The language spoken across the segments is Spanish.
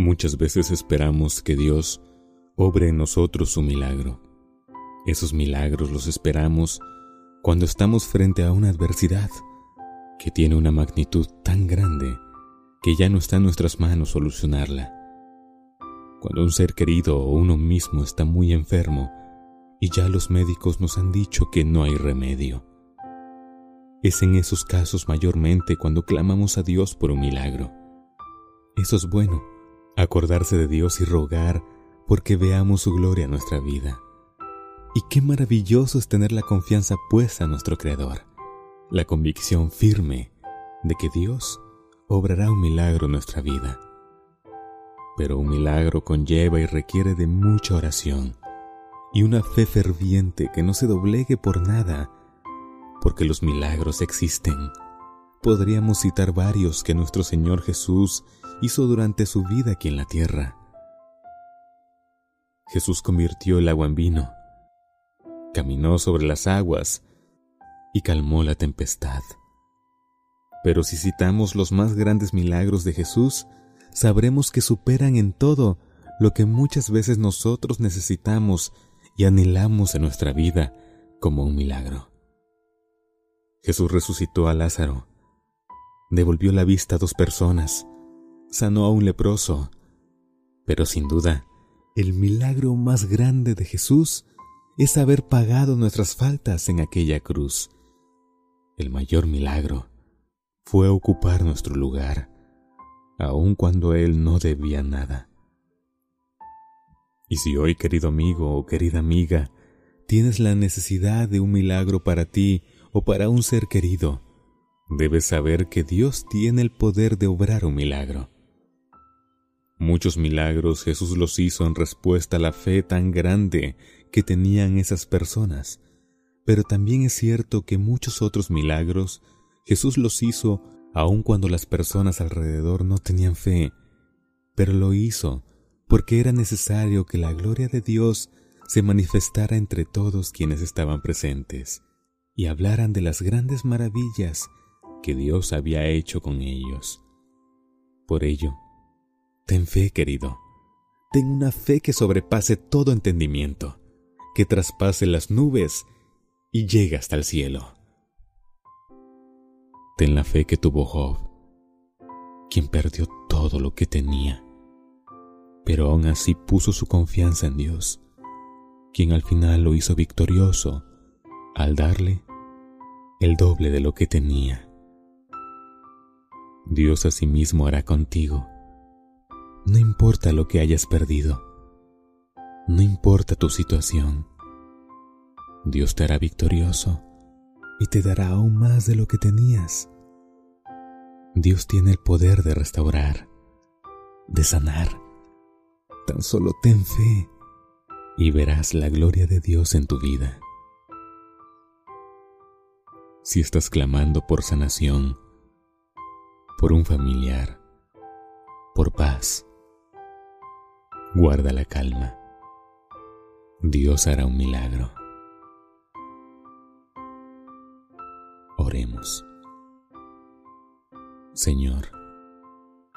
Muchas veces esperamos que Dios obre en nosotros su milagro. Esos milagros los esperamos cuando estamos frente a una adversidad que tiene una magnitud tan grande que ya no está en nuestras manos solucionarla. Cuando un ser querido o uno mismo está muy enfermo y ya los médicos nos han dicho que no hay remedio. Es en esos casos mayormente cuando clamamos a Dios por un milagro. Eso es bueno, acordarse de Dios y rogar porque veamos su gloria en nuestra vida. Y qué maravilloso es tener la confianza puesta en nuestro Creador, la convicción firme de que Dios obrará un milagro en nuestra vida. Pero un milagro conlleva y requiere de mucha oración y una fe ferviente que no se doblegue por nada, porque los milagros existen. Podríamos citar varios que nuestro Señor Jesús hizo durante su vida aquí en la tierra. Jesús convirtió el agua en vino, caminó sobre las aguas y calmó la tempestad. Pero si citamos los más grandes milagros de Jesús, sabremos que superan en todo lo que muchas veces nosotros necesitamos y anhelamos en nuestra vida como un milagro. Jesús resucitó a Lázaro, devolvió la vista a dos personas, sanó a un leproso, pero sin duda, el milagro más grande de Jesús es haber pagado nuestras faltas en aquella cruz. El mayor milagro fue ocupar nuestro lugar, aun cuando Él no debía nada. Y si hoy, querido amigo o querida amiga, tienes la necesidad de un milagro para ti o para un ser querido, debes saber que Dios tiene el poder de obrar un milagro. Muchos milagros Jesús los hizo en respuesta a la fe tan grande que tenían esas personas, pero también es cierto que muchos otros milagros Jesús los hizo aun cuando las personas alrededor no tenían fe, pero lo hizo porque era necesario que la gloria de Dios se manifestara entre todos quienes estaban presentes y hablaran de las grandes maravillas que Dios había hecho con ellos. Por ello, Ten fe, querido. Ten una fe que sobrepase todo entendimiento, que traspase las nubes y llegue hasta el cielo. Ten la fe que tuvo Job, quien perdió todo lo que tenía, pero aún así puso su confianza en Dios, quien al final lo hizo victorioso al darle el doble de lo que tenía. Dios asimismo hará contigo no importa lo que hayas perdido. No importa tu situación. Dios te hará victorioso y te dará aún más de lo que tenías. Dios tiene el poder de restaurar, de sanar. Tan solo ten fe y verás la gloria de Dios en tu vida. Si estás clamando por sanación, por un familiar, por paz, Guarda la calma. Dios hará un milagro. Oremos. Señor,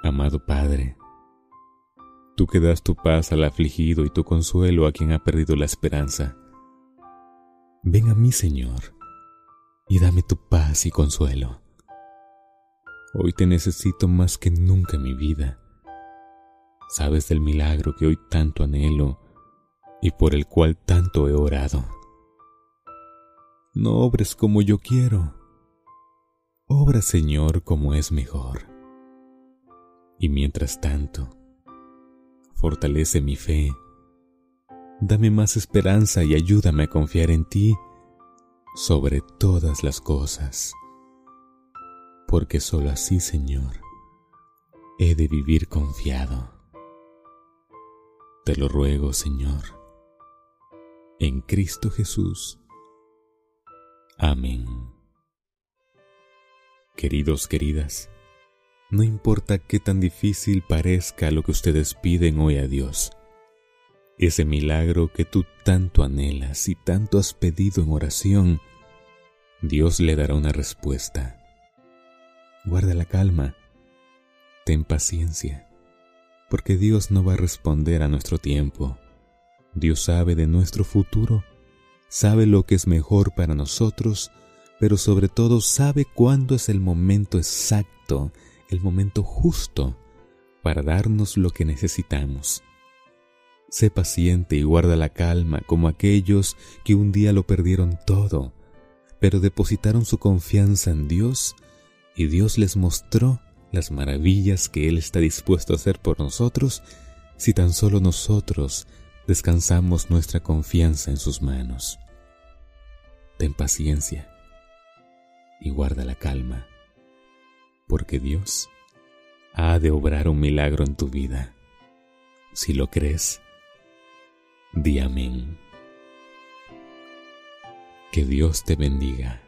amado Padre, tú que das tu paz al afligido y tu consuelo a quien ha perdido la esperanza, ven a mí, Señor, y dame tu paz y consuelo. Hoy te necesito más que nunca mi vida sabes del milagro que hoy tanto anhelo y por el cual tanto he orado. No obres como yo quiero, obra Señor como es mejor. Y mientras tanto, fortalece mi fe, dame más esperanza y ayúdame a confiar en ti sobre todas las cosas, porque sólo así, Señor, he de vivir confiado. Te lo ruego, Señor, en Cristo Jesús. Amén. Queridos, queridas, no importa qué tan difícil parezca lo que ustedes piden hoy a Dios, ese milagro que tú tanto anhelas y tanto has pedido en oración, Dios le dará una respuesta. Guarda la calma, ten paciencia porque Dios no va a responder a nuestro tiempo. Dios sabe de nuestro futuro, sabe lo que es mejor para nosotros, pero sobre todo sabe cuándo es el momento exacto, el momento justo para darnos lo que necesitamos. Sé paciente y guarda la calma como aquellos que un día lo perdieron todo, pero depositaron su confianza en Dios y Dios les mostró las maravillas que Él está dispuesto a hacer por nosotros si tan solo nosotros descansamos nuestra confianza en sus manos. Ten paciencia y guarda la calma, porque Dios ha de obrar un milagro en tu vida. Si lo crees, di amén. Que Dios te bendiga.